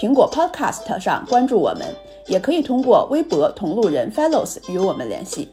苹果 Podcast 上关注我们，也可以通过微博同路人 Fellows 与我们联系。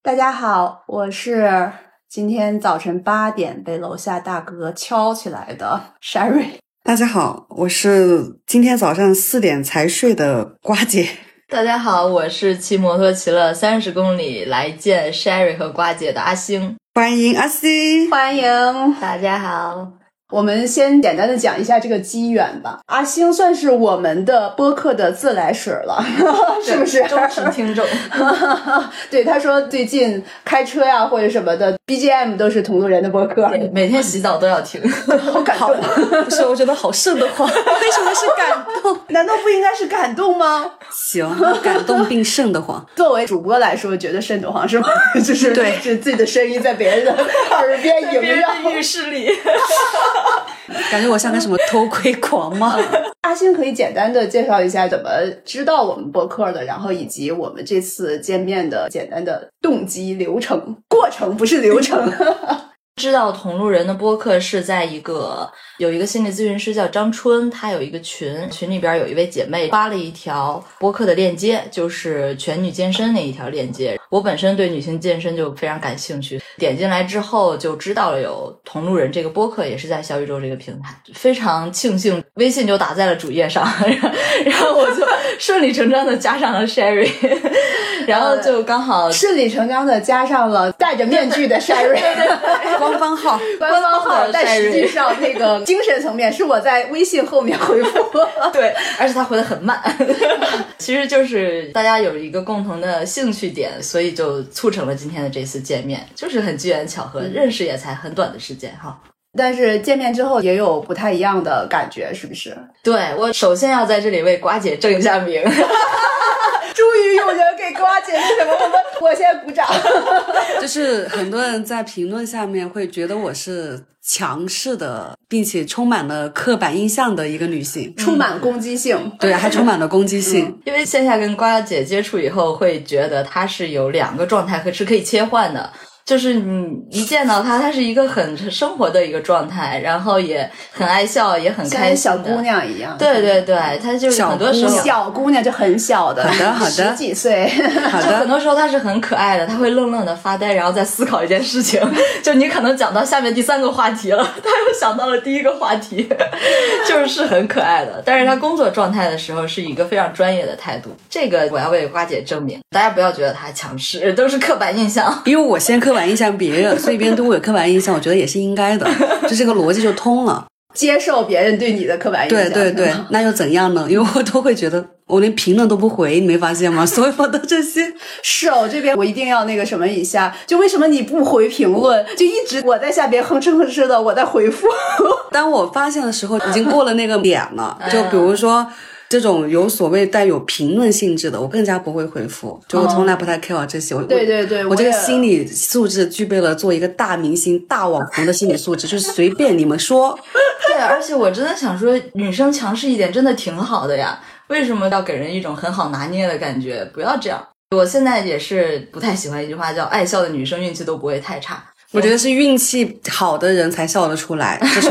大家好，我是今天早晨八点被楼下大哥敲起来的 Sherry。大家好，我是今天早上四点才睡的瓜姐。大家好，我是骑摩托骑了三十公里来见 Sherry 和瓜姐的阿星。欢迎阿星，欢迎大家好。我们先简单的讲一下这个机缘吧。阿星算是我们的播客的自来水了，是不是？忠实听众。对，他说最近开车呀或者什么的，BGM 都是同路人的播客，每天洗澡都要听，好感动。不是，我觉得好瘆得慌。为什么是感动？难道不应该是感动吗？行，感动并瘆得慌。作为主播来说，觉得瘆得慌是吗？就是对，是自己的声音在别人的 耳边萦绕，浴室里。感觉我像个什么偷窥狂吗？阿星可以简单的介绍一下怎么知道我们播客的，然后以及我们这次见面的简单的动机、流程、过程，不是流程。知道同路人的播客是在一个有一个心理咨询师叫张春，他有一个群，群里边有一位姐妹发了一条播客的链接，就是全女健身那一条链接。我本身对女性健身就非常感兴趣，点进来之后就知道了有同路人这个播客，也是在小宇宙这个平台，非常庆幸微信就打在了主页上，然后我就顺理成章的加上了 Sherry，然后就刚好顺理成章的加上了戴着面具的 Sherry。官方号，官方号，但实际上那个精神层面是我在微信后面回复，对，而且他回的很慢，其实就是大家有一个共同的兴趣点，所以就促成了今天的这次见面，就是很机缘巧合，认识也才很短的时间哈。但是见面之后也有不太一样的感觉，是不是？对我首先要在这里为瓜姐正一下名。终于有人给瓜姐那什么，我们我现在鼓掌。就是很多人在评论下面会觉得我是强势的，并且充满了刻板印象的一个女性，充满攻击性。对，还充满了攻击性。因为线下跟瓜姐接触以后，会觉得她是有两个状态和是可以切换的。就是你一见到她，她是一个很生活的一个状态，然后也很爱笑，也很开心，小姑娘一样。对对对，她就是很多时候小姑娘就很小的，好的好的，十几岁，好的。很多时候她是很可爱的，她会愣愣的发呆，然后再思考一件事情。就你可能讲到下面第三个话题了，她又想到了第一个话题，就是是很可爱的。但是她工作状态的时候是一个非常专业的态度，这个我要为瓜姐证明。大家不要觉得她强势，都是刻板印象。因为我先刻板。影响别人，所以别人对我有刻板印象，我觉得也是应该的，就 这个逻辑就通了。接受别人对你的刻板印象，对对对，那又怎样呢？因为我都会觉得，我连评论都不回，你没发现吗？所有的这些，是哦，这边我一定要那个什么一下，就为什么你不回评论？就一直我在下边哼哧哼哧的，我在回复。当我发现的时候，已经过了那个点了。就比如说。这种有所谓带有评论性质的，我更加不会回复，就我从来不太 care 这些。我对对对，我这个心理素质具备了做一个大明星、大网红的心理素质，就 是随便你们说。对，而且我真的想说，女生强势一点真的挺好的呀。为什么要给人一种很好拿捏的感觉？不要这样。我现在也是不太喜欢一句话，叫“爱笑的女生运气都不会太差”。我觉得是运气好的人才笑得出来，这是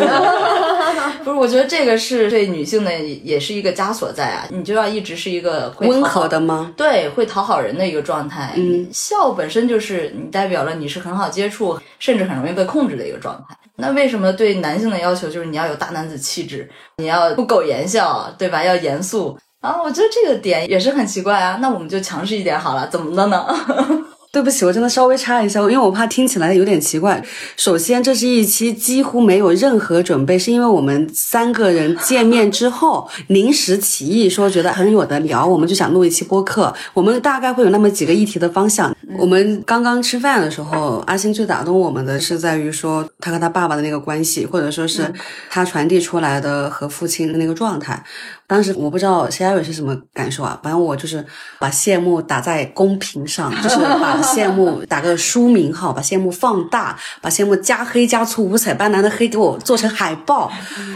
不是？我觉得这个是对女性的，也是一个枷锁在啊。你就要一直是一个温和的吗？对，会讨好人的一个状态。嗯，笑本身就是你代表了你是很好接触，甚至很容易被控制的一个状态。那为什么对男性的要求就是你要有大男子气质，你要不苟言笑，对吧？要严肃啊？我觉得这个点也是很奇怪啊。那我们就强势一点好了，怎么的呢？对不起，我真的稍微插一下，因为我怕听起来有点奇怪。首先，这是一期几乎没有任何准备，是因为我们三个人见面之后 临时起意说觉得很有的聊，我们就想录一期播客。我们大概会有那么几个议题的方向，我们刚刚吃饭的时候，阿星最打动我们的是在于说他和他爸爸的那个关系，或者说是他传递出来的和父亲的那个状态。当时我不知道谢亚伟是什么感受啊，反正我就是把谢幕打在公屏上，就是把 谢幕打个书名号，把谢幕放大，把谢幕加黑加粗，五彩斑斓的黑给我做成海报。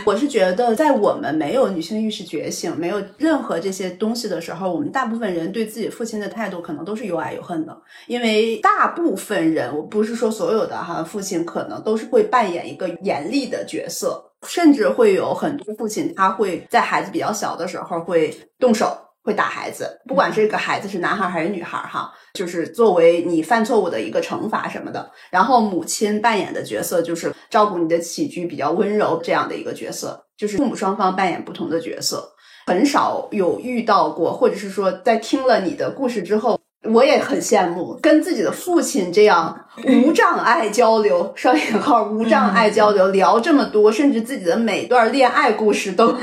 我是觉得，在我们没有女性意识觉醒，没有任何这些东西的时候，我们大部分人对自己父亲的态度可能都是有爱有恨的。因为大部分人，我不是说所有的哈，父亲可能都是会扮演一个严厉的角色。甚至会有很多父亲，他会在孩子比较小的时候会动手，会打孩子，不管这个孩子是男孩还是女孩，哈，就是作为你犯错误的一个惩罚什么的。然后母亲扮演的角色就是照顾你的起居，比较温柔这样的一个角色，就是父母双方扮演不同的角色，很少有遇到过，或者是说在听了你的故事之后。我也很羡慕跟自己的父亲这样无障碍交流，双引号无障碍交流，聊这么多，甚至自己的每段恋爱故事都都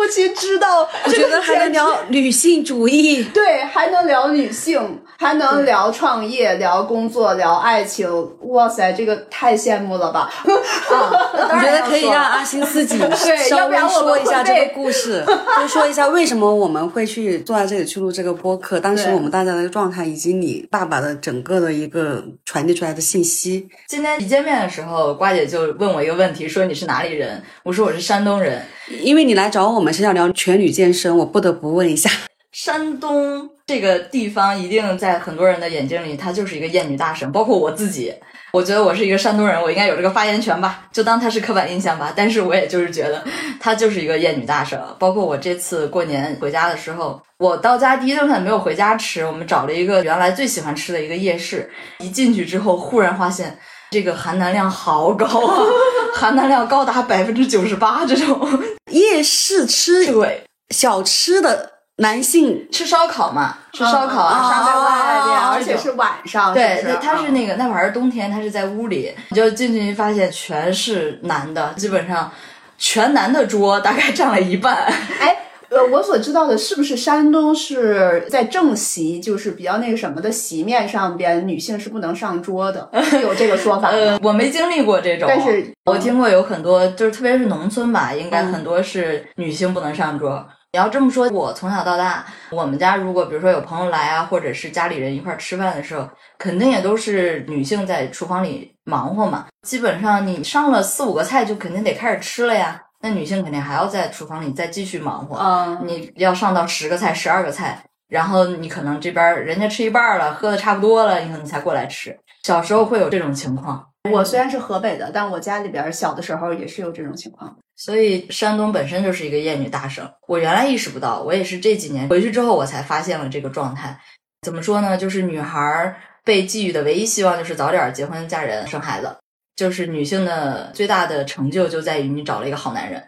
父亲知道。我觉得还能聊女性主义，对，还能聊女性，还能聊创业、聊工作、聊爱情。哇塞，这个太羡慕了吧！我觉得可以让阿星自己 稍微说一下这个故事，就说一下为什么我们会去坐在这里去录这个播客，当时。我们大家的状态，以及你爸爸的整个的一个传递出来的信息。今天一见面的时候，瓜姐就问我一个问题，说你是哪里人？我说我是山东人。因为你来找我们是要聊全女健身，我不得不问一下，山东这个地方一定在很多人的眼睛里，它就是一个艳女大省，包括我自己。我觉得我是一个山东人，我应该有这个发言权吧，就当它是刻板印象吧。但是我也就是觉得，它就是一个艳女大省。包括我这次过年回家的时候，我到家第一顿饭没有回家吃，我们找了一个原来最喜欢吃的一个夜市。一进去之后，忽然发现这个含钠量好高啊，含钠量高达百分之九十八。这种夜市吃对小吃的。男性吃烧烤嘛，吃烧烤啊，在外面，而且是晚上。对，他是那个那会儿是冬天，他是在屋里，你就进去发现全是男的，基本上全男的桌大概占了一半。哎，呃，我所知道的是不是山东是在正席，就是比较那个什么的席面上边，女性是不能上桌的，有这个说法 呃，我没经历过这种，但是我听过有很多，就是特别是农村吧，应该很多是女性不能上桌。你要这么说，我从小到大，我们家如果比如说有朋友来啊，或者是家里人一块吃饭的时候，肯定也都是女性在厨房里忙活嘛。基本上你上了四五个菜，就肯定得开始吃了呀。那女性肯定还要在厨房里再继续忙活。嗯，你要上到十个菜、十二个菜，然后你可能这边人家吃一半了，喝的差不多了，你可能才过来吃。小时候会有这种情况。我虽然是河北的，但我家里边小的时候也是有这种情况。所以山东本身就是一个厌女大省，我原来意识不到，我也是这几年回去之后我才发现了这个状态。怎么说呢？就是女孩被寄予的唯一希望就是早点结婚嫁人生孩子，就是女性的最大的成就就在于你找了一个好男人。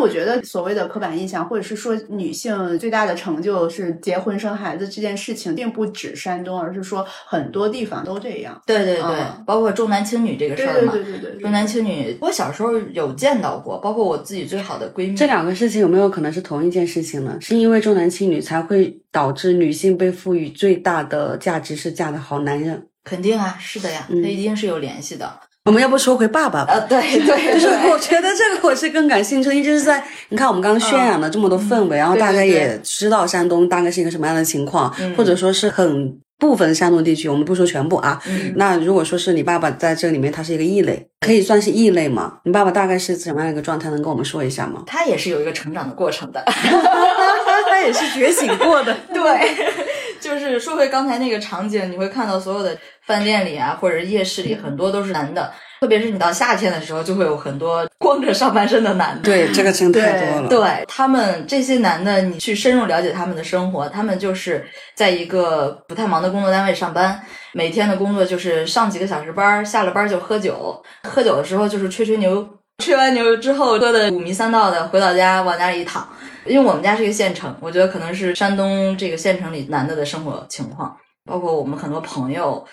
我觉得所谓的刻板印象，或者是说女性最大的成就是结婚生孩子这件事情，并不止山东，而是说很多地方都这样。对对对，包括重男轻女这个事儿嘛。对对对对，重男轻女，我小时候有见到过，包括我自己最好的闺蜜。这两个事情有没有可能是同一件事情呢？是因为重男轻女才会导致女性被赋予最大的价值是嫁的好男人？肯定啊，是的呀，它一定是有联系的。我们要不说回爸爸吧？呃，对 对，就是我觉得这个我是更感兴趣，一直是在你看我们刚刚渲染了这么多氛围，然后大家也知道山东大概是一个什么样的情况，或者说是很部分山东地区，我们不说全部啊。那如果说是你爸爸在这里面，他是一个异类，可以算是异类吗？你爸爸大概是什么样一个状态？能跟我们说一下吗？他也是有一个成长的过程的 他也是觉醒过的。对，就是说回刚才那个场景，你会看到所有的饭店里啊，或者夜市里，很多都是男的。特别是你到夏天的时候，就会有很多 光着上半身的男的。对，这个真太多了。对他们这些男的，你去深入了解他们的生活，他们就是在一个不太忙的工作单位上班，每天的工作就是上几个小时班，下了班就喝酒。喝酒的时候就是吹吹牛，吹完牛之后喝的五迷三道的，回到家往家里一躺。因为我们家是一个县城，我觉得可能是山东这个县城里男的的生活情况，包括我们很多朋友。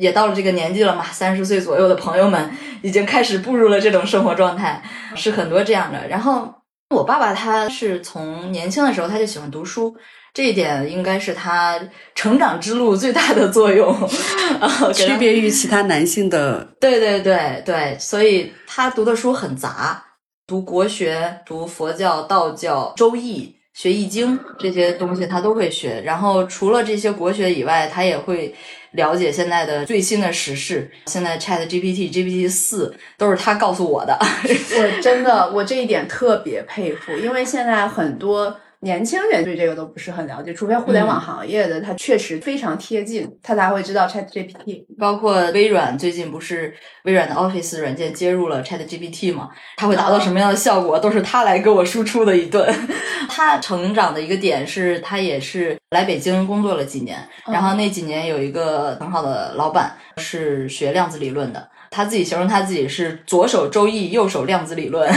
也到了这个年纪了嘛，三十岁左右的朋友们已经开始步入了这种生活状态，是很多这样的。然后我爸爸他是从年轻的时候他就喜欢读书，这一点应该是他成长之路最大的作用，区别于其他男性的。对对对对，所以他读的书很杂，读国学、读佛教、道教、周易、学易经这些东西他都会学。然后除了这些国学以外，他也会了解现在的最新的时事。现在 Chat GPT、GPT 四都是他告诉我的。我真的，我这一点特别佩服，因为现在很多。年轻人对这个都不是很了解，除非互联网行业的，他确实非常贴近，他才会知道 Chat GPT。包括微软最近不是微软的 Office 软件接入了 Chat GPT 吗？它会达到什么样的效果，都是他来给我输出的一顿。他成长的一个点是他也是来北京工作了几年，然后那几年有一个很好的老板是学量子理论的，他自己形容他自己是左手周易，右手量子理论。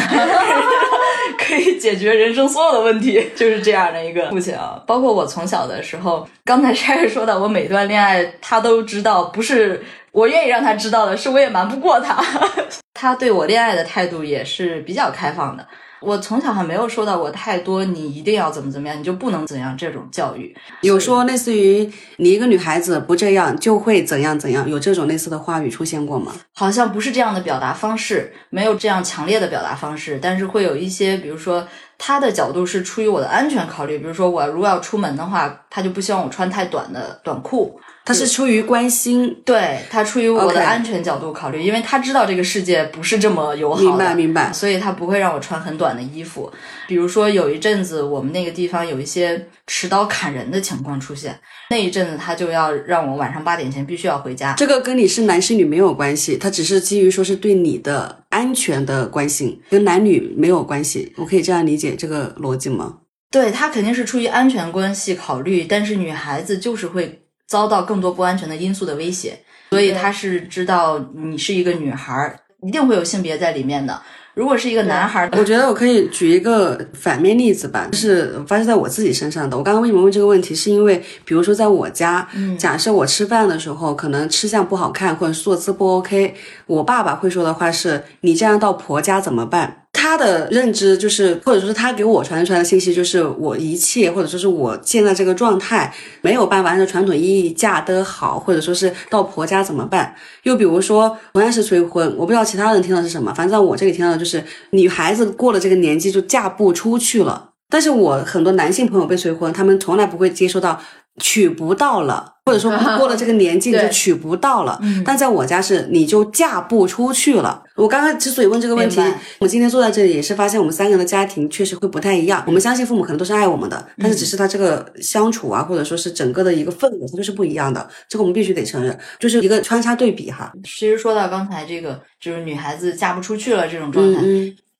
可以解决人生所有的问题，就是这样的一个父亲啊。包括我从小的时候，刚才拆开说的，我每段恋爱他都知道，不是我愿意让他知道的，是我也瞒不过他。他对我恋爱的态度也是比较开放的。我从小还没有受到过太多，你一定要怎么怎么样，你就不能怎样这种教育。有说类似于你一个女孩子不这样就会怎样怎样，有这种类似的话语出现过吗？好像不是这样的表达方式，没有这样强烈的表达方式，但是会有一些，比如说他的角度是出于我的安全考虑，比如说我如果要出门的话，他就不希望我穿太短的短裤。他是出于关心，对他出于我的安全角度考虑，因为他知道这个世界不是这么友好的，明白明白，所以他不会让我穿很短的衣服。比如说有一阵子我们那个地方有一些持刀砍人的情况出现，那一阵子他就要让我晚上八点前必须要回家。这个跟你是男是女没有关系，他只是基于说是对你的安全的关心，跟男女没有关系。我可以这样理解这个逻辑吗？对他肯定是出于安全关系考虑，但是女孩子就是会。遭到更多不安全的因素的威胁，所以他是知道你是一个女孩，一定会有性别在里面的。如果是一个男孩，我觉得我可以举一个反面例子吧，就是发生在我自己身上的。我刚刚为什么问这个问题，是因为比如说在我家，假设我吃饭的时候可能吃相不好看，或者坐姿不 OK，我爸爸会说的话是：“你这样到婆家怎么办？”他的认知就是，或者说是他给我传递出来的信息就是，我一切或者说是我现在这个状态没有办法按照传统意义嫁得好，或者说是到婆家怎么办？又比如说同样是催婚，我不知道其他人听到是什么，反正在我这里听到的就是女孩子过了这个年纪就嫁不出去了。但是我很多男性朋友被催婚，他们从来不会接受到。娶不到了，或者说过 了这个年纪就娶不到了。但在我家是你就嫁不出去了。我刚刚之所以问这个问题，我今天坐在这里也是发现我们三个人的家庭确实会不太一样。我们相信父母可能都是爱我们的，但是只是他这个相处啊，或者说是整个的一个氛围，它就是不一样的。这个我们必须得承认，就是一个穿插对比哈。其实说到刚才这个，就是女孩子嫁不出去了这种状态。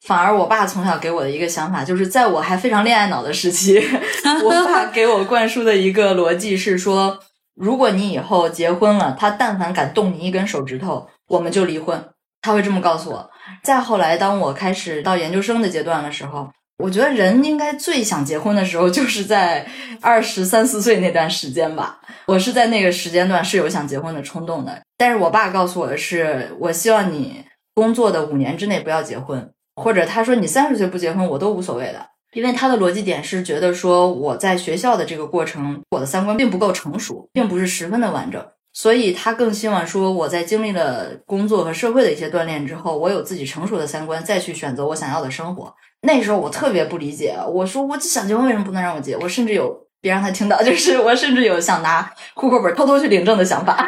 反而，我爸从小给我的一个想法，就是在我还非常恋爱脑的时期，我爸给我灌输的一个逻辑是说，如果你以后结婚了，他但凡敢动你一根手指头，我们就离婚。他会这么告诉我。再后来，当我开始到研究生的阶段的时候，我觉得人应该最想结婚的时候，就是在二十三四岁那段时间吧。我是在那个时间段是有想结婚的冲动的，但是我爸告诉我的是，我希望你工作的五年之内不要结婚。或者他说你三十岁不结婚我都无所谓的，因为他的逻辑点是觉得说我在学校的这个过程，我的三观并不够成熟，并不是十分的完整，所以他更希望说我在经历了工作和社会的一些锻炼之后，我有自己成熟的三观，再去选择我想要的生活。那时候我特别不理解，我说我想结婚为什么不能让我结？我甚至有别让他听到，就是我甚至有想拿户口本偷偷去领证的想法。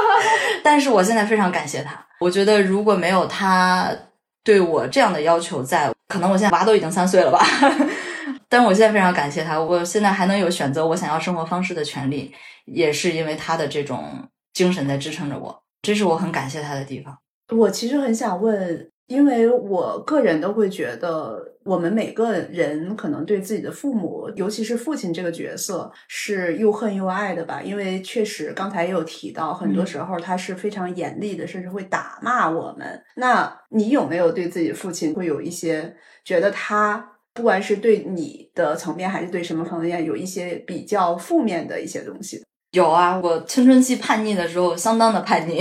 但是我现在非常感谢他，我觉得如果没有他。对我这样的要求，在可能我现在娃都已经三岁了吧，但我现在非常感谢他，我现在还能有选择我想要生活方式的权利，也是因为他的这种精神在支撑着我，这是我很感谢他的地方。我其实很想问。因为我个人都会觉得，我们每个人可能对自己的父母，尤其是父亲这个角色，是又恨又爱的吧。因为确实刚才也有提到，很多时候他是非常严厉的，甚至会打骂我们。那你有没有对自己的父亲会有一些觉得他，不管是对你的层面，还是对什么层面，有一些比较负面的一些东西？有啊，我青春期叛逆的时候，相当的叛逆。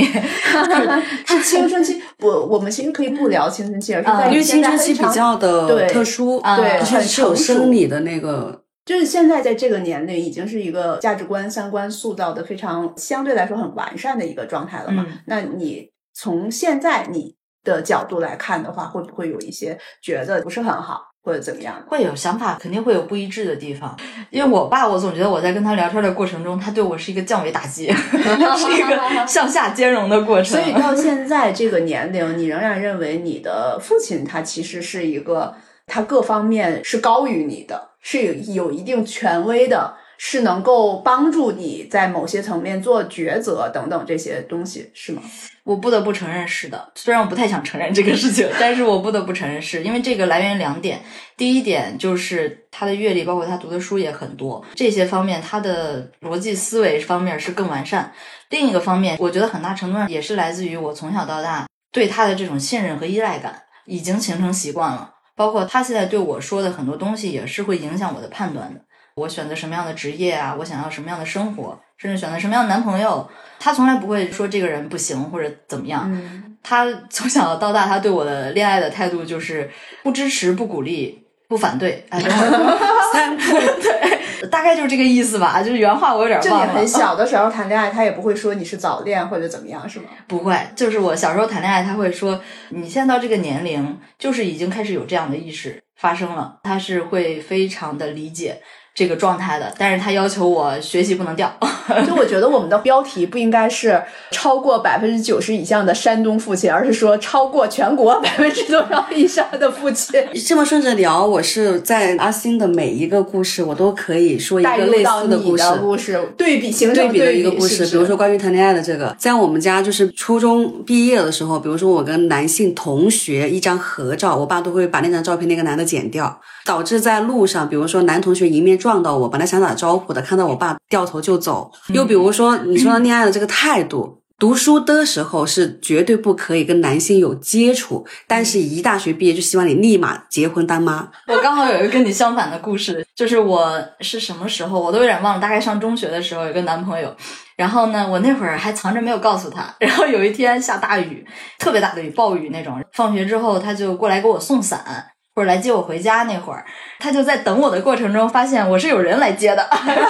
是 青春期，我，我们其实可以不聊青春期，而是在因为青春期比较的特殊，对，是有生理的那个就是现在在这个年龄，已经是一个价值观、三观塑造的非常相对来说很完善的一个状态了嘛。嗯那你从现在你的角度来看的话，会不会有一些觉得不是很好，或者怎么样？会有想法，肯定会有不一致的地方。因为我爸，我总觉得我在跟他聊天的过程中，他对我是一个降维打击，是一个向下兼容的过程。所以 到现在这个年龄，你仍然认为你的父亲他其实是一个，他各方面是高于你的，是有有一定权威的，是能够帮助你在某些层面做抉择等等这些东西，是吗？我不得不承认是的，虽然我不太想承认这个事情，但是我不得不承认是因为这个来源两点。第一点就是他的阅历，包括他读的书也很多，这些方面他的逻辑思维方面是更完善。另一个方面，我觉得很大程度上也是来自于我从小到大对他的这种信任和依赖感已经形成习惯了，包括他现在对我说的很多东西也是会影响我的判断的。我选择什么样的职业啊，我想要什么样的生活，甚至选择什么样的男朋友，他从来不会说这个人不行或者怎么样。嗯，他从小到大，他对我的恋爱的态度就是不支持、不鼓励、不反对。哎，等会儿 三不对，大概就是这个意思吧。就是原话我有点就忘了。你很小的时候谈恋爱，他也不会说你是早恋或者怎么样，是吗？不会，就是我小时候谈恋爱，他会说你现在到这个年龄，就是已经开始有这样的意识发生了，他是会非常的理解这个状态的，但是他要求我学习不能掉。就我觉得我们的标题不应该是超过百分之九十以上的山东父亲，而是说超过全国百分之多少以上的父亲。这么顺着聊，我是在阿星的每一个故事，我都可以说一个类似故事。的故事，对比形成对比的一个故事，是是比如说关于谈恋爱的这个，在我们家就是初中毕业的时候，比如说我跟男性同学一张合照，我爸都会把那张照片那个男的剪掉，导致在路上，比如说男同学迎面撞到我，本来想打招呼的，看到我爸掉头就走。又比如说你说到恋爱的这个态度。读书的时候是绝对不可以跟男性有接触，但是一大学毕业就希望你立马结婚当妈。我刚好有一个跟你相反的故事，就是我是什么时候我都有点忘了，大概上中学的时候有个男朋友，然后呢，我那会儿还藏着没有告诉他，然后有一天下大雨，特别大的雨，暴雨那种，放学之后他就过来给我送伞。或者来接我回家那会儿，他就在等我的过程中发现我是有人来接的，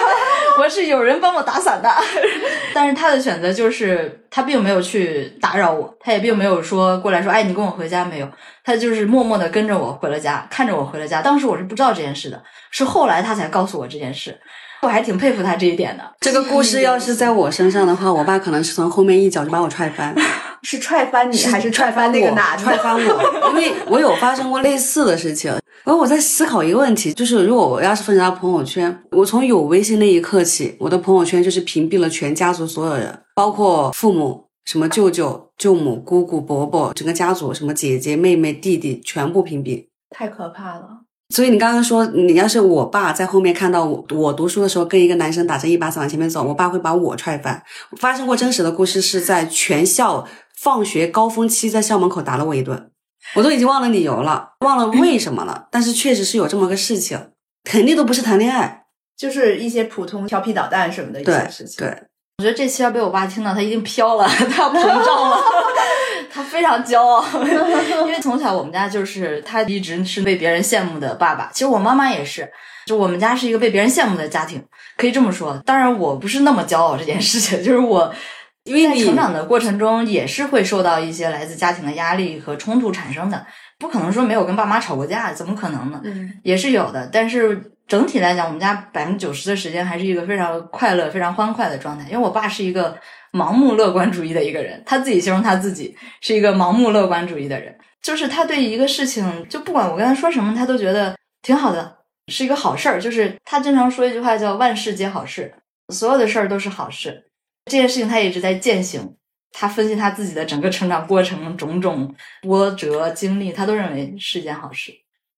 我是有人帮我打伞的。但是他的选择就是他并没有去打扰我，他也并没有说过来说，哎，你跟我回家没有？他就是默默的跟着我回了家，看着我回了家。当时我是不知道这件事的，是后来他才告诉我这件事。我还挺佩服他这一点的。这个故事要是在我身上的话，我爸可能是从后面一脚就把我踹翻。是踹翻你还是踹翻那个男的？踹翻我，因为我有发生过类似的事情。然后我在思考一个问题，就是如果我要是分享到朋友圈，我从有微信那一刻起，我的朋友圈就是屏蔽了全家族所有人，包括父母、什么舅舅、舅母、姑姑、伯伯，整个家族什么姐姐、妹妹、弟弟全部屏蔽。太可怕了。所以你刚刚说，你要是我爸在后面看到我我读书的时候跟一个男生打着一把伞往前面走，我爸会把我踹翻。发生过真实的故事是在全校放学高峰期，在校门口打了我一顿，我都已经忘了理由了，忘了为什么了，但是确实是有这么个事情，肯定都不是谈恋爱，就是一些普通调皮捣蛋什么的一对些事情。对，我觉得这期要被我爸听到，他一定飘了，他要膨胀了，他非常骄傲，因为从小我们家就是他一直是被别人羡慕的爸爸。其实我妈妈也是，就我们家是一个被别人羡慕的家庭，可以这么说。当然，我不是那么骄傲这件事情，就是我因为你在成长的过程中也是会受到一些来自家庭的压力和冲突产生的。不可能说没有跟爸妈吵过架，怎么可能呢？嗯，也是有的，但是整体来讲，我们家百分之九十的时间还是一个非常快乐、非常欢快的状态。因为我爸是一个盲目乐观主义的一个人，他自己形容他自己是一个盲目乐观主义的人，就是他对一个事情，就不管我跟他说什么，他都觉得挺好的，是一个好事儿。就是他经常说一句话叫“万事皆好事”，所有的事儿都是好事。这件事情他一直在践行。他分析他自己的整个成长过程，种种波折经历，他都认为是件好事。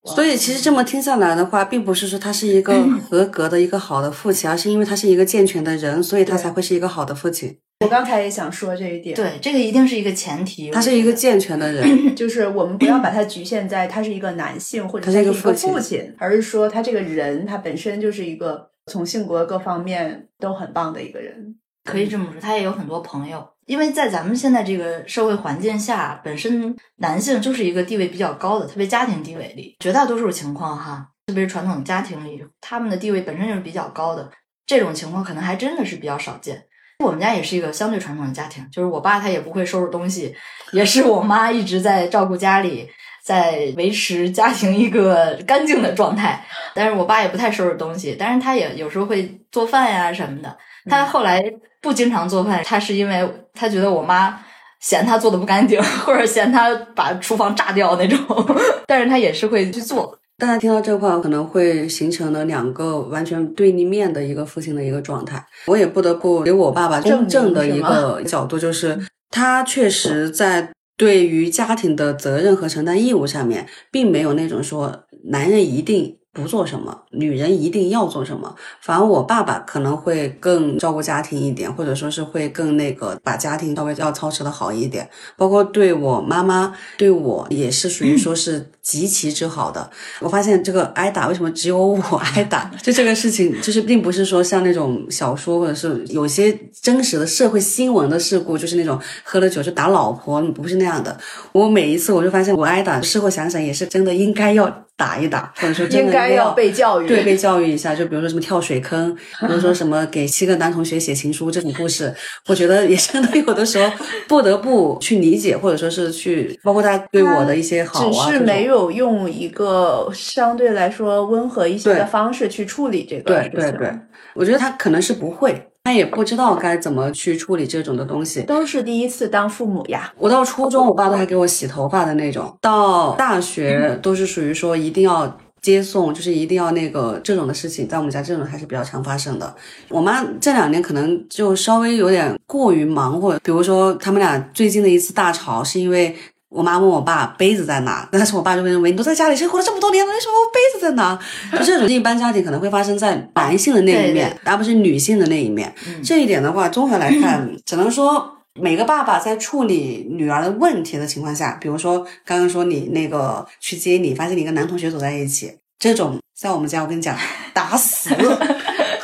所以其实这么听下来的话，并不是说他是一个合格的一个好的父亲，而是因为他是一个健全的人，所以他才会是一个好的父亲。我刚才也想说这一点，对，这个一定是一个前提。他是一个健全的人，就是我们不要把他局限在他是一个男性或者他是一个他是一个父亲父亲，而是说他这个人他本身就是一个从性格各方面都很棒的一个人。可以这么说，他也有很多朋友。因为在咱们现在这个社会环境下，本身男性就是一个地位比较高的，特别家庭地位里，绝大多数情况哈，特别是传统家庭里，他们的地位本身就是比较高的，这种情况可能还真的是比较少见。我们家也是一个相对传统的家庭，就是我爸他也不会收拾东西，也是我妈一直在照顾家里，在维持家庭一个干净的状态。但是我爸也不太收拾东西，但是他也有时候会做饭呀什么的。他后来不经常做饭，他是因为他觉得我妈嫌他做的不干净，或者嫌他把厨房炸掉那种。但是他也是会去做。大家听到这话，可能会形成了两个完全对立面的一个父亲的一个状态。我也不得不给我爸爸公正的一个角度，就是他确实在对于家庭的责任和承担义务上面，并没有那种说男人一定。不做什么，女人一定要做什么。反而我爸爸可能会更照顾家庭一点，或者说是会更那个把家庭稍微要操持的好一点。包括对我妈妈，对我也是属于说是极其之好的。我发现这个挨打为什么只有我挨打？就这个事情，就是并不是说像那种小说或者是有些真实的社会新闻的事故，就是那种喝了酒就打老婆，不是那样的。我每一次我就发现我挨打，事后想想也是真的应该要。打一打，或者说应该要被教育，对，被教育一下。就比如说什么跳水坑，比如说什么给七个男同学写情书这种故事，我觉得也真的有的时候不得不去理解，或者说是去，包括他对我的一些好啊，只是没有用一个相对来说温和一些的方式去处理这个。对对对，我觉得他可能是不会。他也不知道该怎么去处理这种的东西，都是第一次当父母呀。我到初中，我爸都还给我洗头发的那种；到大学，都是属于说一定要接送，就是一定要那个这种的事情，在我们家这种还是比较常发生的。我妈这两年可能就稍微有点过于忙活，比如说他们俩最近的一次大吵，是因为。我妈问我爸杯子在哪，但是我爸就会认为你都在家里生活了这么多年了，为什么杯子在哪？就这种一般家庭可能会发生在男性的那一面，而不是女性的那一面。这一点的话，综合来看，只能说每个爸爸在处理女儿的问题的情况下，比如说刚刚说你那个去接你，发现你跟男同学走在一起，这种在我们家，我跟你讲，打死，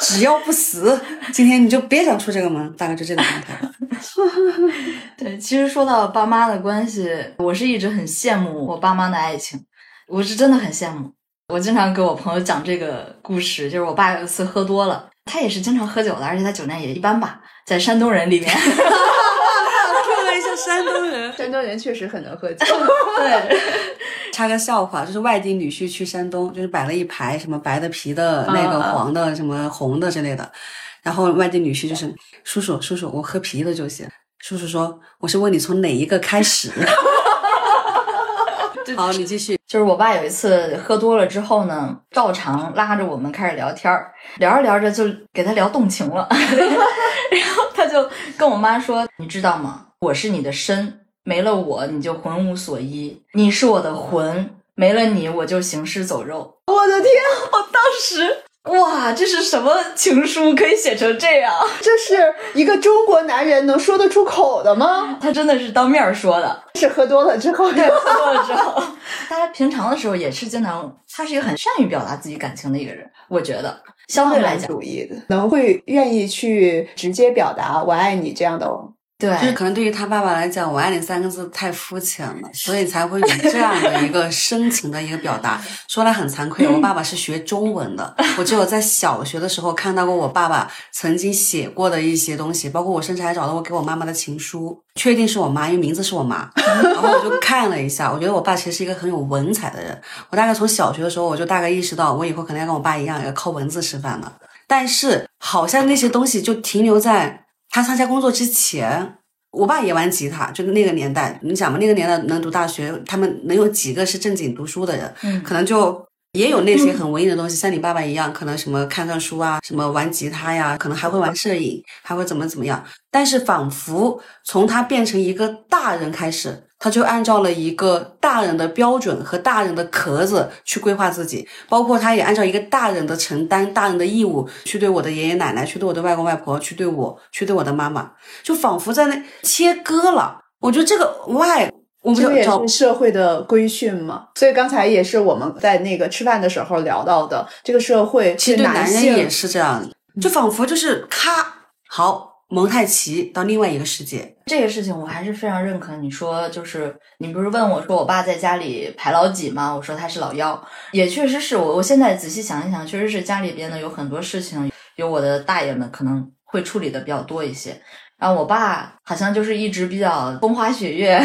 只要不死，今天你就别想出这个门，大概就这个状态。对，其实说到爸妈的关系，我是一直很羡慕我爸妈的爱情，我是真的很羡慕。我经常给我朋友讲这个故事，就是我爸有一次喝多了，他也是经常喝酒的，而且他酒量也一般吧，在山东人里面，说了一下山东人，山东人确实很能喝酒。对，插个笑话，就是外地女婿去山东，就是摆了一排什么白的、皮的、那个黄的、什么红的之类的。然后外地女婿就是叔叔叔叔，我喝啤的就行。叔叔说：“我是问你从哪一个开始。”好，你继续。就是我爸有一次喝多了之后呢，照常拉着我们开始聊天儿，聊着聊着就给他聊动情了，然后他就跟我妈说：“你知道吗？我是你的身，没了我你就魂无所依；你是我的魂，没了你我就行尸走肉。”我的天！我当时。哇，这是什么情书可以写成这样？这是一个中国男人能说得出口的吗？他真的是当面说的，是喝多了之后。对，喝多了之后，大家平常的时候也是经常，他是一个很善于表达自己感情的一个人，我觉得相对来讲，主义的，能会愿意去直接表达“我爱你”这样的。对，就是可能对于他爸爸来讲，“我爱你”三个字太肤浅了，所以才会有这样的一个深情的一个表达。说来很惭愧，我爸爸是学中文的，我只有在小学的时候看到过我爸爸曾经写过的一些东西，包括我甚至还找到过给我妈妈的情书，确定是我妈，因为名字是我妈。然后我就看了一下，我觉得我爸其实是一个很有文采的人。我大概从小学的时候，我就大概意识到，我以后可能要跟我爸一样，要靠文字吃饭了。但是好像那些东西就停留在。他参加工作之前，我爸也玩吉他，就是那个年代，你想嘛，那个年代能读大学，他们能有几个是正经读书的人？嗯，可能就也有那些很文艺的东西，像你爸爸一样，可能什么看看书啊，什么玩吉他呀，可能还会玩摄影，还会怎么怎么样。但是仿佛从他变成一个大人开始。他就按照了一个大人的标准和大人的壳子去规划自己，包括他也按照一个大人的承担、大人的义务去对我的爷爷奶奶、去对我的外公外婆、去对我、去对我的妈妈，就仿佛在那切割了。我觉得这个 why，我们也是社会的规训嘛。所以刚才也是我们在那个吃饭的时候聊到的，这个社会其实对男人也是这样，就仿佛就是咔好。蒙太奇到另外一个世界。这个事情我还是非常认可。你说就是你不是问我说我爸在家里排老几吗？我说他是老幺，也确实是我。我现在仔细想一想，确实是家里边呢有很多事情，有我的大爷们可能会处理的比较多一些。然后我爸好像就是一直比较风花雪月，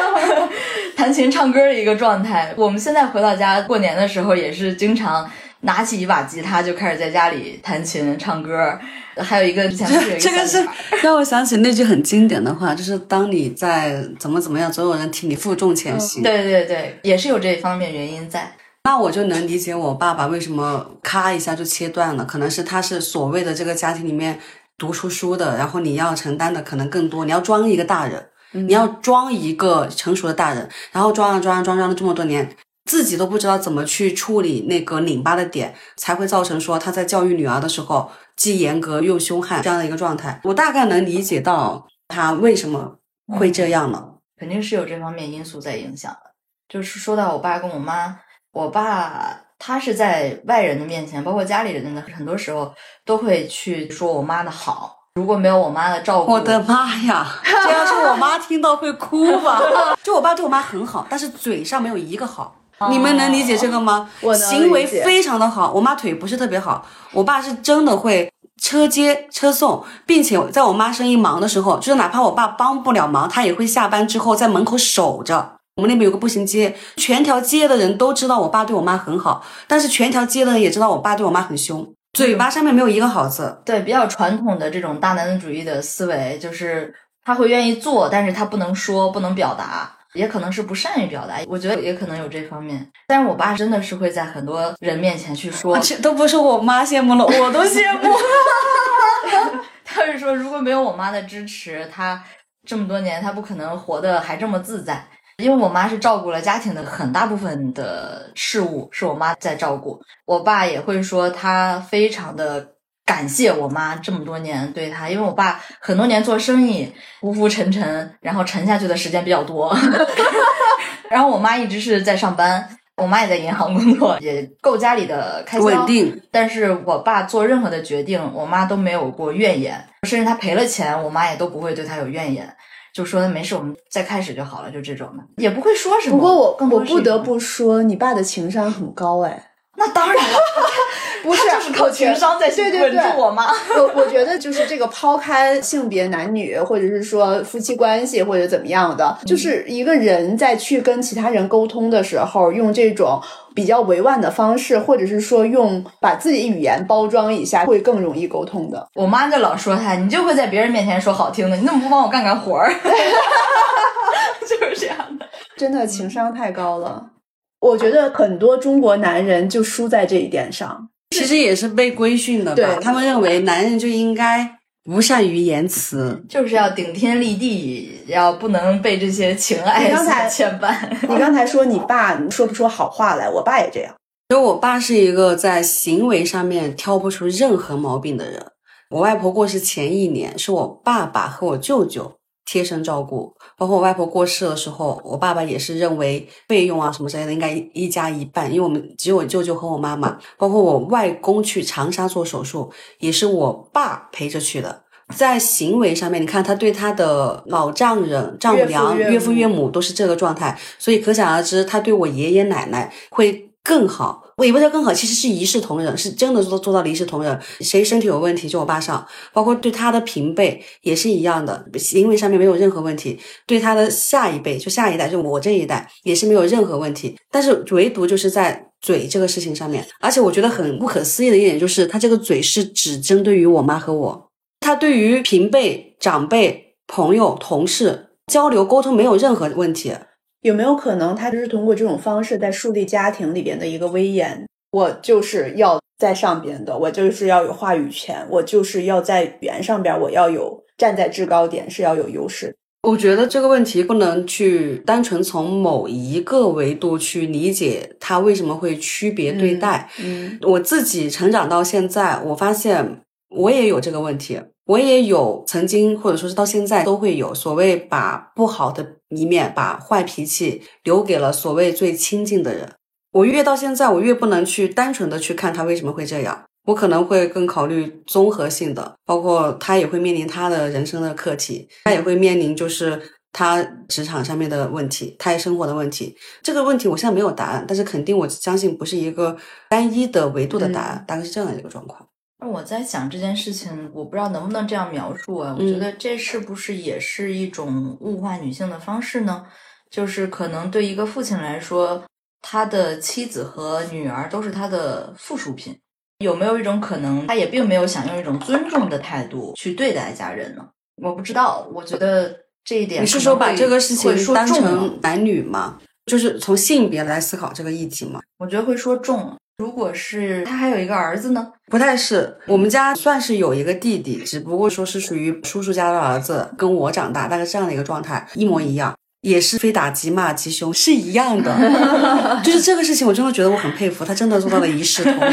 弹琴唱歌的一个状态。我们现在回到家过年的时候，也是经常拿起一把吉他就开始在家里弹琴唱歌。还有一个之前是这个是 让我想起那句很经典的话，就是当你在怎么怎么样，总有人替你负重前行。对对对，也是有这方面原因在。那我就能理解我爸爸为什么咔一下就切断了，可能是他是所谓的这个家庭里面。读出书的，然后你要承担的可能更多，你要装一个大人，你要装一个成熟的大人，然后装啊装啊装装了这么多年，自己都不知道怎么去处理那个拧巴的点，才会造成说他在教育女儿的时候既严格又凶悍这样的一个状态。我大概能理解到他为什么会这样了，肯定是有这方面因素在影响的。就是说到我爸跟我妈，我爸。他是在外人的面前，包括家里人的，很多时候都会去说我妈的好。如果没有我妈的照顾，我的妈呀！这要是我妈听到会哭吧？就我爸对我妈很好，但是嘴上没有一个好。你们能理解这个吗？我行为非常的好。我妈腿不是特别好，我爸是真的会车接车送，并且在我妈生意忙的时候，就是哪怕我爸帮不了忙，他也会下班之后在门口守着。我们那边有个步行街，全条街的人都知道我爸对我妈很好，但是全条街的人也知道我爸对我妈很凶，嘴巴上面没有一个好字。对，比较传统的这种大男子主义的思维，就是他会愿意做，但是他不能说，不能表达，也可能是不善于表达。我觉得也可能有这方面。但是我爸真的是会在很多人面前去说，都不是我妈羡慕了，我都羡慕。他是说，如果没有我妈的支持，他这么多年他不可能活得还这么自在。因为我妈是照顾了家庭的很大部分的事物，是我妈在照顾。我爸也会说他非常的感谢我妈这么多年对她，因为我爸很多年做生意浮浮沉沉，然后沉下去的时间比较多。然后我妈一直是在上班，我妈也在银行工作，也够家里的开销。稳定。但是我爸做任何的决定，我妈都没有过怨言，甚至他赔了钱，我妈也都不会对他有怨言。就说没事，我们再开始就好了，就这种的，也不会说什么。不过我我不得不说，你爸的情商很高哎。那当然了，不是就是靠情商在稳住我吗？我我觉得就是这个抛开性别男女，或者是说夫妻关系或者怎么样的，就是一个人在去跟其他人沟通的时候，用这种比较委婉的方式，或者是说用把自己语言包装一下，会更容易沟通的。我妈就老说她，你就会在别人面前说好听的，你怎么不帮我干干活儿？就是这样的，真的情商太高了。我觉得很多中国男人就输在这一点上，其实也是被规训的吧。他们认为男人就应该不善于言辞，就是要顶天立地，要不能被这些情爱牵绊。你刚才说你爸说不出好话来，我爸也这样。因为我爸是一个在行为上面挑不出任何毛病的人。我外婆过世前一年，是我爸爸和我舅舅。贴身照顾，包括我外婆过世的时候，我爸爸也是认为费用啊什么之类的应该一家一半，因为我们只有我舅舅和我妈妈，包括我外公去长沙做手术，也是我爸陪着去的。在行为上面，你看他对他的老丈人、丈母娘、岳父岳母都是这个状态，所以可想而知，他对我爷爷奶奶会更好。我也不是更好，其实是一视同仁，是真的做做到了一视同仁。谁身体有问题就我爸上，包括对他的平辈也是一样的，行为上面没有任何问题。对他的下一辈，就下一代，就我这一代也是没有任何问题。但是唯独就是在嘴这个事情上面，而且我觉得很不可思议的一点就是，他这个嘴是只针对于我妈和我，他对于平辈、长辈、朋友、同事交流沟通没有任何问题。有没有可能，他就是通过这种方式在树立家庭里边的一个威严？我就是要在上边的，我就是要有话语权，我就是要在语言上边，我要有站在制高点，是要有优势。我觉得这个问题不能去单纯从某一个维度去理解他为什么会区别对待。嗯，我自己成长到现在，我发现我也有这个问题。我也有曾经，或者说是到现在都会有所谓把不好的一面、把坏脾气留给了所谓最亲近的人。我越到现在，我越不能去单纯的去看他为什么会这样。我可能会更考虑综合性的，包括他也会面临他的人生的课题，他也会面临就是他职场上面的问题，他也生活的问题。这个问题我现在没有答案，但是肯定我相信不是一个单一的维度的答案，大概是这样的一个状况。那我在想这件事情，我不知道能不能这样描述啊？我觉得这是不是也是一种物化女性的方式呢？就是可能对一个父亲来说，他的妻子和女儿都是他的附属品。有没有一种可能，他也并没有想用一种尊重的态度去对待家人呢？我不知道，我觉得这一点你是说把这个事情当重男女吗？就是从性别来思考这个议题吗？我觉得会说重了。如果是他还有一个儿子呢？不太是，我们家算是有一个弟弟，只不过说是属于叔叔家的儿子，跟我长大，大概这样的一个状态，一模一样，也是非打即骂即凶，是一样的。就是这个事情，我真的觉得我很佩服，他真的做到了一视同仁。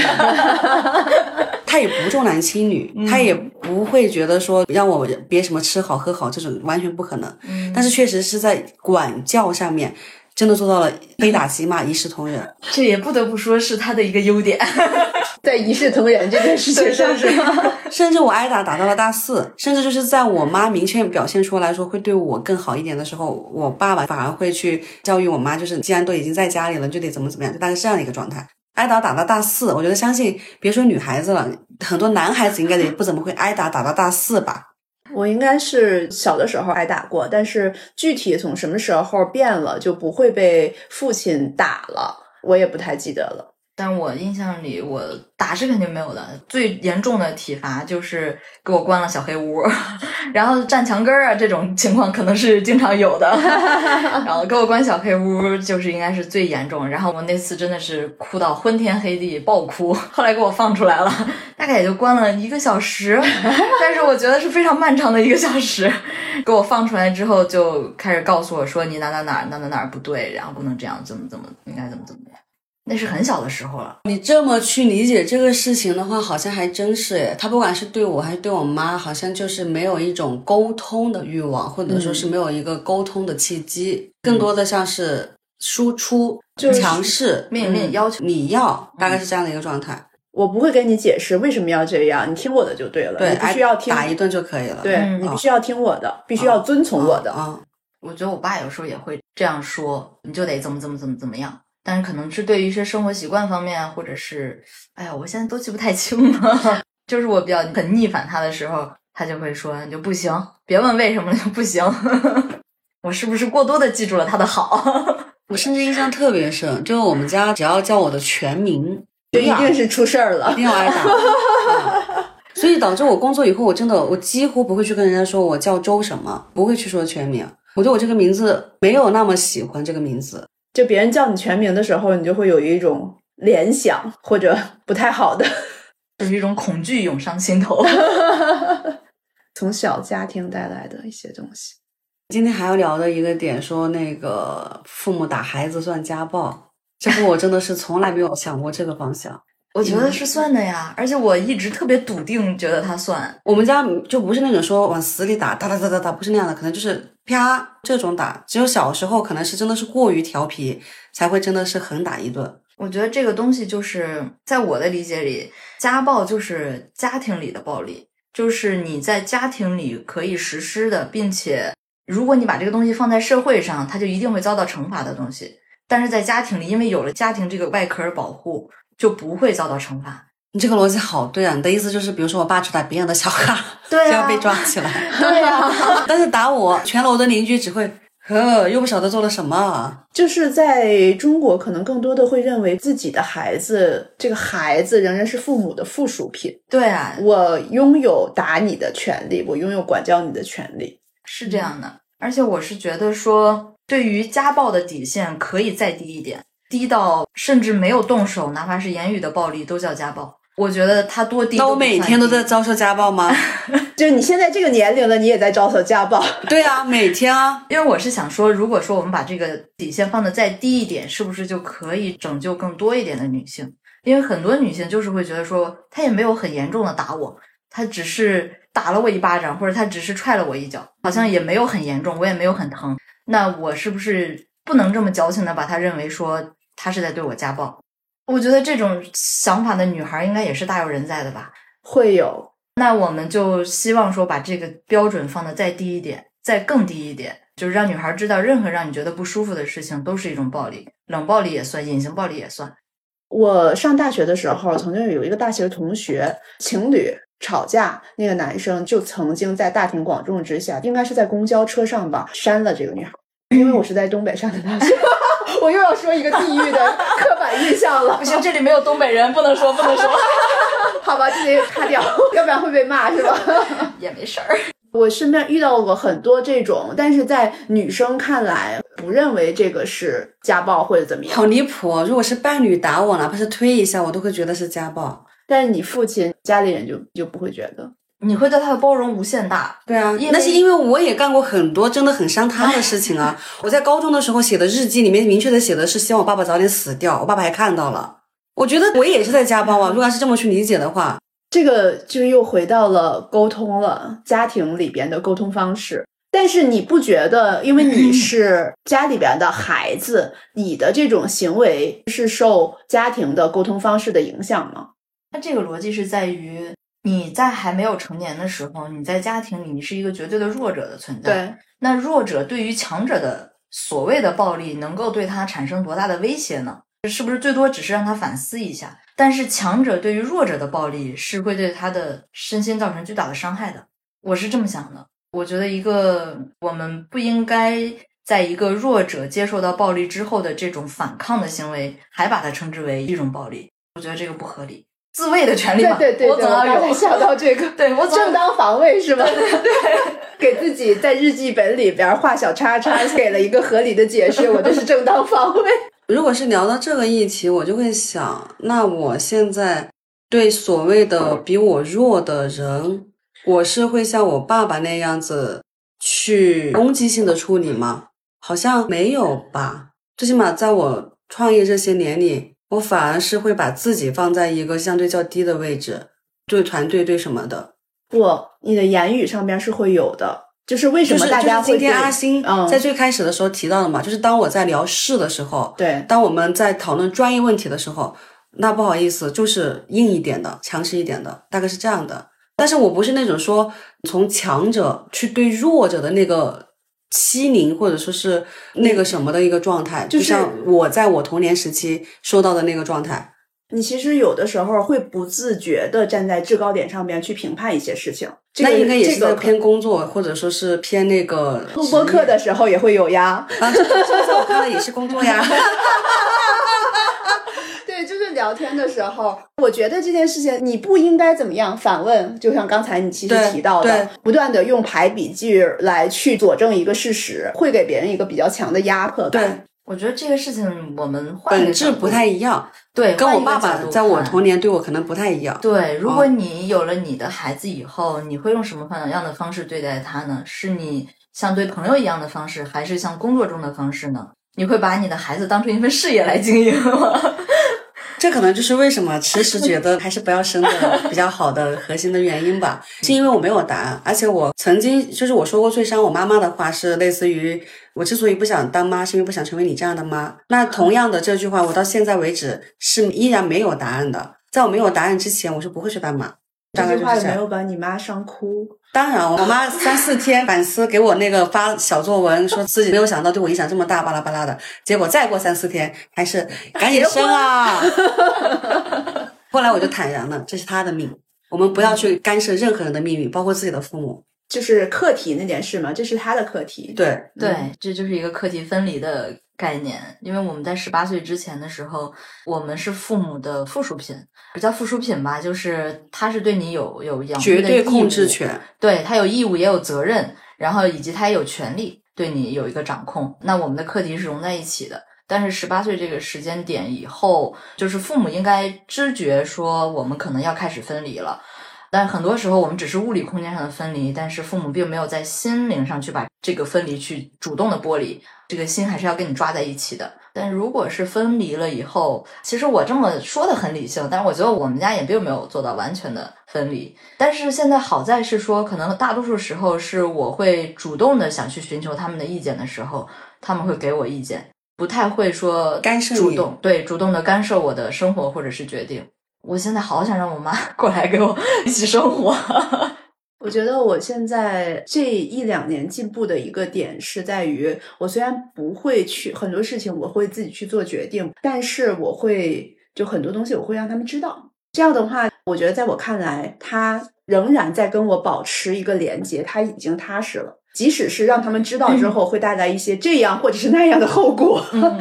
他也不重男轻女，他也不会觉得说让我别什么吃好喝好这种，完全不可能。但是确实是在管教上面，真的做到了非打即骂，一视同仁。这也不得不说是他的一个优点。在一视同仁这件事情上是吗？甚至我挨打打到了大四，甚至就是在我妈明确表现出来说会对我更好一点的时候，我爸爸反而会去教育我妈，就是既然都已经在家里了，就得怎么怎么样，就大概是这样的一个状态。挨打打到大四，我觉得相信别说女孩子了，很多男孩子应该也不怎么会挨打打到大四吧。我应该是小的时候挨打过，但是具体从什么时候变了就不会被父亲打了，我也不太记得了。但我印象里，我打是肯定没有的。最严重的体罚就是给我关了小黑屋，然后站墙根儿啊，这种情况可能是经常有的。然后给我关小黑屋，就是应该是最严重。然后我那次真的是哭到昏天黑地，爆哭。后来给我放出来了，大概也就关了一个小时，但是我觉得是非常漫长的一个小时。给我放出来之后，就开始告诉我说你哪哪哪哪哪哪不对，然后不能这样，怎么怎么应该怎么怎么样。那是很小的时候了。你这么去理解这个事情的话，好像还真是诶。他不管是对我还是对我妈，好像就是没有一种沟通的欲望，或者说是没有一个沟通的契机，更多的像是输出、就强势、命令、要求你要，大概是这样的一个状态。我不会跟你解释为什么要这样，你听我的就对了。对，你必须要听打一顿就可以了。对你必须要听我的，必须要遵从我的。啊，我觉得我爸有时候也会这样说，你就得怎么怎么怎么怎么样。但是可能是对于一些生活习惯方面，或者是，哎呀，我现在都记不太清了。就是我比较很逆反他的时候，他就会说你就不行，别问为什么了就不行。我是不是过多的记住了他的好？我甚至印象特别深，就是我们家只要叫我的全名，就一定是出事儿了，一定要挨打。嗯所以导致我工作以后，我真的我几乎不会去跟人家说我叫周什么，不会去说全名。我对我这个名字没有那么喜欢这个名字。就别人叫你全名的时候，你就会有一种联想或者不太好的，就是一种恐惧涌上心头。从小家庭带来的一些东西。今天还要聊的一个点，说那个父母打孩子算家暴，这个我真的是从来没有想过这个方向。我觉得是算的呀，而且我一直特别笃定，觉得他算。我们家就不是那种说往死里打，打打打打打，不是那样的，可能就是啪这种打。只有小时候可能是真的是过于调皮，才会真的是狠打一顿。我觉得这个东西就是在我的理解里，家暴就是家庭里的暴力，就是你在家庭里可以实施的，并且如果你把这个东西放在社会上，它就一定会遭到惩罚的东西。但是在家庭里，因为有了家庭这个外壳保护。就不会遭到惩罚。你这个逻辑好对啊！你的意思就是，比如说我爸去打别人的小孩，对 就要被抓起来。对呀，但是打我，全楼的邻居只会呵，又不晓得做了什么。就是在中国，可能更多的会认为自己的孩子，这个孩子仍然是父母的附属品。对啊，我拥有打你的权利，我拥有管教你的权利，是这样的。而且我是觉得说，对于家暴的底线可以再低一点。低到甚至没有动手，哪怕是言语的暴力都叫家暴。我觉得他多低，那我每天都在遭受家暴吗？就是你现在这个年龄了，你也在遭受家暴？对啊，每天啊。因为我是想说，如果说我们把这个底线放的再低一点，是不是就可以拯救更多一点的女性？因为很多女性就是会觉得说，她也没有很严重的打我，她只是打了我一巴掌，或者她只是踹了我一脚，好像也没有很严重，我也没有很疼。那我是不是不能这么矫情的把她认为说？他是在对我家暴，我觉得这种想法的女孩应该也是大有人在的吧？会有。那我们就希望说把这个标准放得再低一点，再更低一点，就是让女孩知道，任何让你觉得不舒服的事情都是一种暴力，冷暴力也算，隐形暴力也算。我上大学的时候，曾经有一个大学同学，情侣吵架，那个男生就曾经在大庭广众之下，应该是在公交车上吧，扇了这个女孩。因为我是在东北上的大学，我又要说一个地域的刻板印象了。不行，这里没有东北人，不能说，不能说。好吧，这里卡掉，要不然会被骂是吧？也没事儿。我身边遇到过很多这种，但是在女生看来，不认为这个是家暴或者怎么样。好离谱！如果是伴侣打我，哪怕是推一下，我都会觉得是家暴。但是你父亲家里人就就不会觉得，你会对他的包容无限大。对啊那是因为我也干过很多真的很伤他的事情啊。我在高中的时候写的日记里面明确的写的是希望我爸爸早点死掉，我爸爸还看到了。我觉得我也是在家暴啊。如果要是这么去理解的话，这个就又回到了沟通了，家庭里边的沟通方式。但是你不觉得，因为你 是家里边的孩子，你的这种行为是受家庭的沟通方式的影响吗？它这个逻辑是在于你在还没有成年的时候，你在家庭里你是一个绝对的弱者的存在。，对，那弱者对于强者的所谓的暴力，能够对他产生多大的威胁呢？是不是最多只是让他反思一下？但是强者对于弱者的暴力是会对他的身心造成巨大的伤害的。我是这么想的。我觉得一个我们不应该在一个弱者接受到暴力之后的这种反抗的行为，还把它称之为一种暴力。我觉得这个不合理。自卫的权利嘛，对对对对，我总要刚才有。想到这个，对我正当防卫是吧？对对对，给自己在日记本里边画小叉叉，给了一个合理的解释，我这是正当防卫。如果是聊到这个议题，我就会想，那我现在对所谓的比我弱的人，我是会像我爸爸那样子去攻击性的处理吗？好像没有吧。最起码在我创业这些年里，我反而是会把自己放在一个相对较低的位置，对团队对什么的。不，你的言语上边是会有的，就是为什么大家会就是今天阿星嗯在最开始的时候提到的嘛，就是当我在聊事的时候，对当我们在讨论专业问题的时候，那不好意思，就是硬一点的、强势一点的，大概是这样的。但是我不是那种说从强者去对弱者的那个欺凌，或者说是那个什么的一个状态，就是像我在我童年时期收到的那个状态。你其实有的时候会不自觉的站在制高点上面去评判一些事情，这个那应该也是在偏工作，或者说是偏那个录播课的时候也会有呀。啊，这这在我看来也是工作呀。聊天的时候，我觉得这件事情你不应该怎么样反问，就像刚才你其实提到的，不断的用排比句来去佐证一个事实，会给别人一个比较强的压迫对感。，我觉得这个事情我们本质不太一样，对，跟我爸爸在我童年对我可能不太一样。对，如哦果你有了你的孩子以后，你会用什么样的方式对待他呢？是你像对朋友一样的方式，还是像工作中的方式呢？你会把你的孩子当成一份事业来经营吗？这可能就是为什么 迟迟觉得还是不要生的 比较好的核心的原因吧。是因为我没有答案，而且我曾经就是我说过最伤我妈妈的话是类似于我之所以不想当妈，是因为不想成为你这样的妈。那同样的这句话，我到现在为止是依然没有答案的。在我没有答案之前，我是不会去当妈。这句话有。没有把你妈伤哭？当然，我妈三四天反思，给我那个发小作文，说自己没有想到对我影响这么大，巴拉巴拉的。结果再过三四天，还是 赶紧生啊！后来我就坦然了，这是他的命，我们不要去干涉任何人的命运，包括自己的父母。就是课题那件事嘛，这是他的课题。对，对，这就是一个课题分离的概念。因为我们在十八岁之前的时候，我们是父母的附属品，不叫附属品吧，就是他是对你有有养育绝对控制权。对他有义务也有责任，然后以及他也有权利对你有一个掌控。那我们的课题是融在一起的。但是十八岁这个时间点以后，就是父母应该知觉说我们可能要开始分离了。但很多时候我们只是物理空间上的分离，但是父母并没有在心灵上去把这个分离去主动的剥离，这个心还是要跟你抓在一起的。但如果是分离了以后，其实我这么说的很理性，但是我觉得我们家也并没有做到完全的分离。但是现在好在是说，可能大多数时候是我会主动的想去寻求他们的意见的时候，他们会给我意见。不太会说干涉主动对主动的干涉我的生活或者是决定。我现在好想让我妈 过来跟我 一起生活。我觉得我现在这一两年进步的一个点是在于，我虽然不会去很多事情，我会自己去做决定，但是我会就很多东西我会让他们知道。这样的话，我觉得在我看来，他仍然在跟我保持一个连接，他已经踏实了。即使是让他们知道之后，会带来一些这样或者是那样的后果，嗯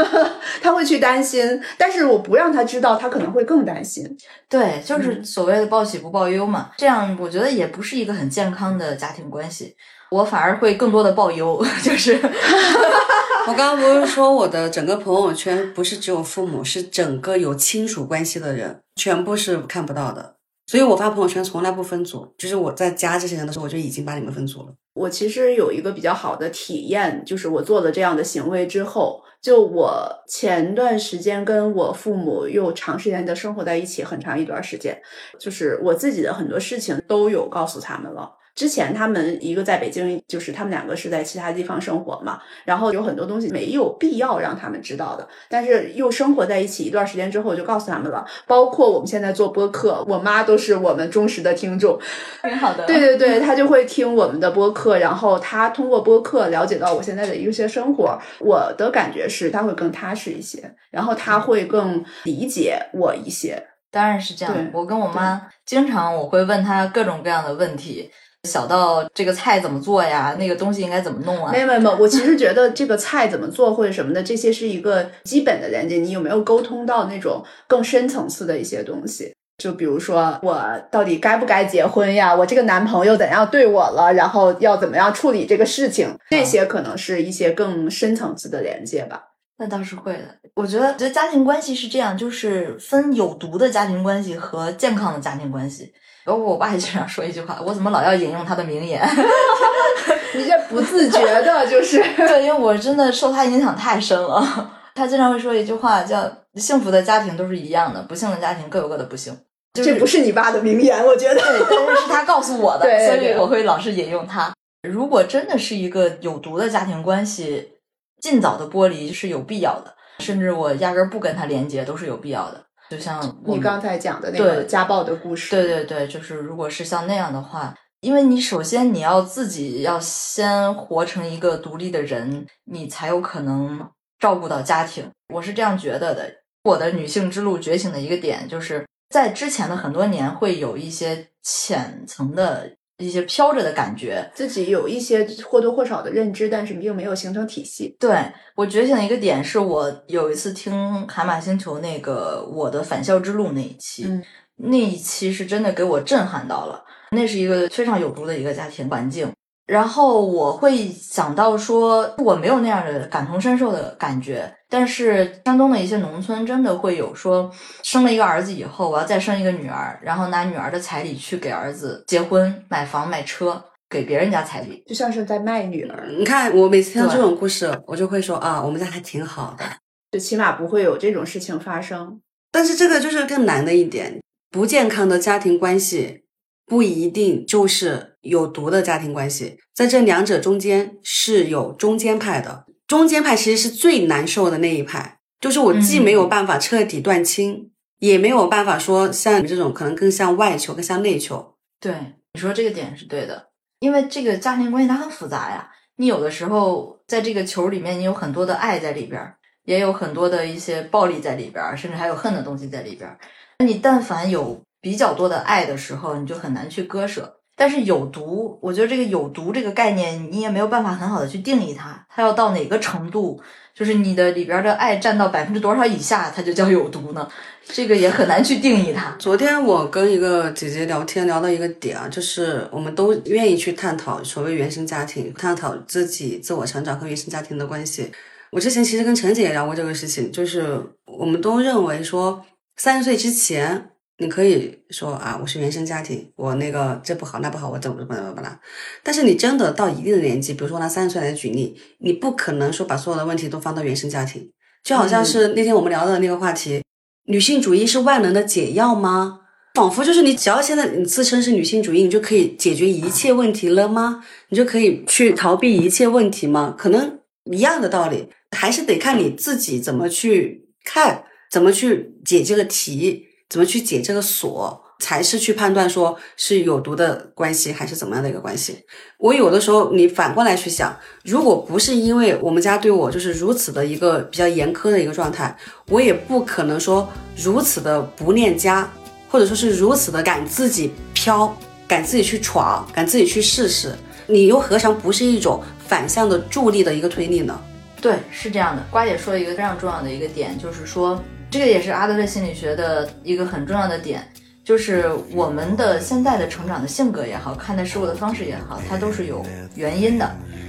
他会去担心。但是我不让他知道，他可能会更担心。对，就是所谓的报喜不报忧嘛。这样我觉得也不是一个很健康的家庭关系。我反而会更多的报忧，就是 我刚刚不是说我的整个朋友圈不是只有父母，是整个有亲属关系的人，全部是看不到的。所以我发朋友圈从来不分组，就是我在加这些人的时候，我就已经把你们分组了。我其实有一个比较好的体验，就是我做了这样的行为之后，就我前段时间跟我父母又长时间的生活在一起，很长一段时间，就是我自己的很多事情都有告诉他们了。之前他们一个在北京，就是他们两个是在其他地方生活嘛，然后有很多东西没有必要让他们知道的，但是又生活在一起一段时间之后，我就告诉他们了。包括我们现在做播客，我妈都是我们忠实的听众，挺好的。对对对，她就会听我们的播客，然后她通过播客了解到我现在的一些生活。我的感觉是她会更踏实一些，然后她会更理解我一些。当然是这样对。我跟我妈经常我会问她各种各样的问题，小到这个菜怎么做呀，那个东西应该怎么弄啊没。有没有没有，我其实觉得这个菜怎么做或者什么的，这些是一个基本的连接。你有没有沟通到那种更深层次的一些东西？就比如说，我到底该不该结婚呀？我这个男朋友怎样对我了？然后要怎么样处理这个事情？这些可能是一些更深层次的连接吧。那倒是会的。我觉得，觉得家庭关系是这样，就是分有毒的家庭关系和健康的家庭关系。然后我爸也经常说一句话，我怎么老要引用他的名言？你这不自觉的，就是对，因为我真的受他影响太深了。他经常会说一句话，叫“幸福的家庭都是一样的，不幸的家庭各有各的不幸”。就是这不是你爸的名言，我觉得。对，但是是他告诉我的，所以我会老是引用他。如果真的是一个有毒的家庭关系，尽早的剥离是有必要的，甚至我压根儿不跟他连接都是有必要的。就像你刚才讲的那个家暴的故事，对对对，就是如果是像那样的话，因为你首先你要自己要先活成一个独立的人，你才有可能照顾到家庭。我是这样觉得的。我的女性之路觉醒的一个点，就是在之前的很多年会有一些浅层的一些飘着的感觉。自己有一些或多或少的认知，但是并没有形成体系。对我觉醒的一个点，是我有一次听海马星球那个我的返校之路那一期，嗯那一期是真的给我震撼到了。那是一个非常有毒的一个家庭环境，然后我会想到说，我没有那样的感同身受的感觉，但是山东的一些农村真的会有说，生了一个儿子以后，我要再生一个女儿，然后拿女儿的彩礼去给儿子结婚、买房、买车，给别人家彩礼。就像是在卖女儿，你看，我每次听到这种故事，我就会说啊，我们家还挺好的。就起码不会有这种事情发生。但是这个就是更难的一点，不健康的家庭关系不一定就是有毒的家庭关系，在这两者中间是有中间派的。中间派其实是最难受的那一派，就是我既没有办法彻底断亲，也没有办法说像你这种可能更像外求，更像内求。对，你说这个点是对的，因为这个家庭关系它很复杂呀。你有的时候在这个球里面，你有很多的爱在里边儿，也有很多的一些暴力在里边儿，甚至还有恨的东西在里边儿。那你但凡有比较多的爱的时候，你就很难去割舍。但是有毒，我觉得这个有毒这个概念，你也没有办法很好的去定义它，它要到哪个程度，就是你的里边的爱占到百分之多少以下，它就叫有毒呢？这个也很难去定义它。昨天我跟一个姐姐聊天，聊到一个点啊，就是我们都愿意去探讨所谓原生家庭，探讨自己自我成长和原生家庭的关系。我之前其实跟陈姐也聊过这个事情，就是我们都认为说，三十岁之前你可以说啊，我是原生家庭，我那个这不好那不好，我怎么怎么怎么怎么啦。但是你真的到一定的年纪，比如说拿三十岁来举例，你不可能说把所有的问题都放到原生家庭，就好像是那天我们聊的那个话题，女性主义是万能的解药吗？仿佛就是你只要现在你自称是女性主义，你就可以解决一切问题了吗？你就可以去逃避一切问题吗？可能一样的道理。还是得看你自己怎么去看，怎么去解这个题，怎么去解这个锁。才是去判断说是有毒的关系还是怎么样的一个关系。我有的时候你反过来去想，如果不是因为我们家对我就是如此的一个比较严苛的一个状态，我也不可能说如此的不恋家，或者说是如此的敢自己飘，敢自己去闯，敢自己去试试。你又何尝不是一种反向的助力的一个推力呢？对，是这样的。瓜姐说了一个非常重要的一个点，就是说这个也是阿德勒心理学的一个很重要的点。就是我们的现在的成长的性格也好，看待事物的方式也好，它都是有原因的。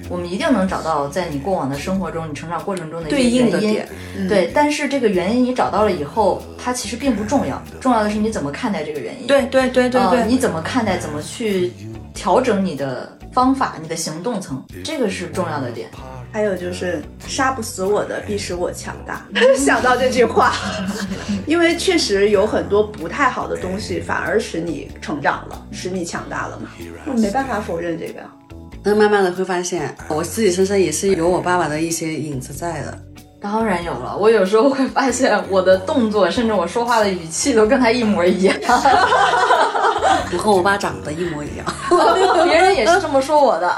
我们一定能找到在你过往的生活中、你成长过程中的对应的点。对，但是这个原因你找到了以后，它其实并不重要，重要的是你怎么看待这个原因。对对对对对，你怎么看待？怎么去调整你的方法、你的行动层？这个是重要的点。还有就是杀不死我的，必使我强大。想到这句话，因为确实有很多不太好的东西，反而使你成长了，使你强大了嘛。我没办法否认这个。那慢慢的会发现，我自己身上也是有我爸爸的一些影子在的。当然有了，我有时候会发现我的动作，甚至我说话的语气都跟他一模一样。我和我爸长得一模一样，别人也是这么说我的。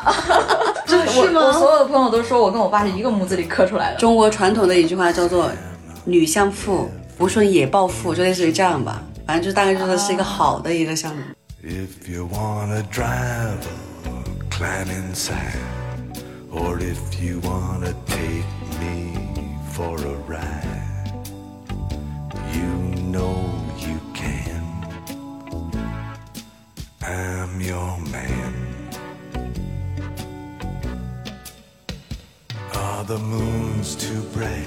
是吗？我所有的朋友都说我跟我爸是一个模子里刻出来的。中国传统的一句话叫做“女相妇，不顺也暴父”，就类似于这样吧。反正就大概就是是一个好的一个项目。Are the moons too bright?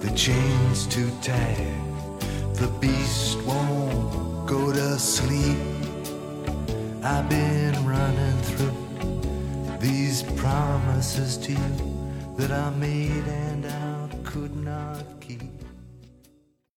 The chains too tight? The beast won't go to sleep. I've been running through these promises to you that I made and I.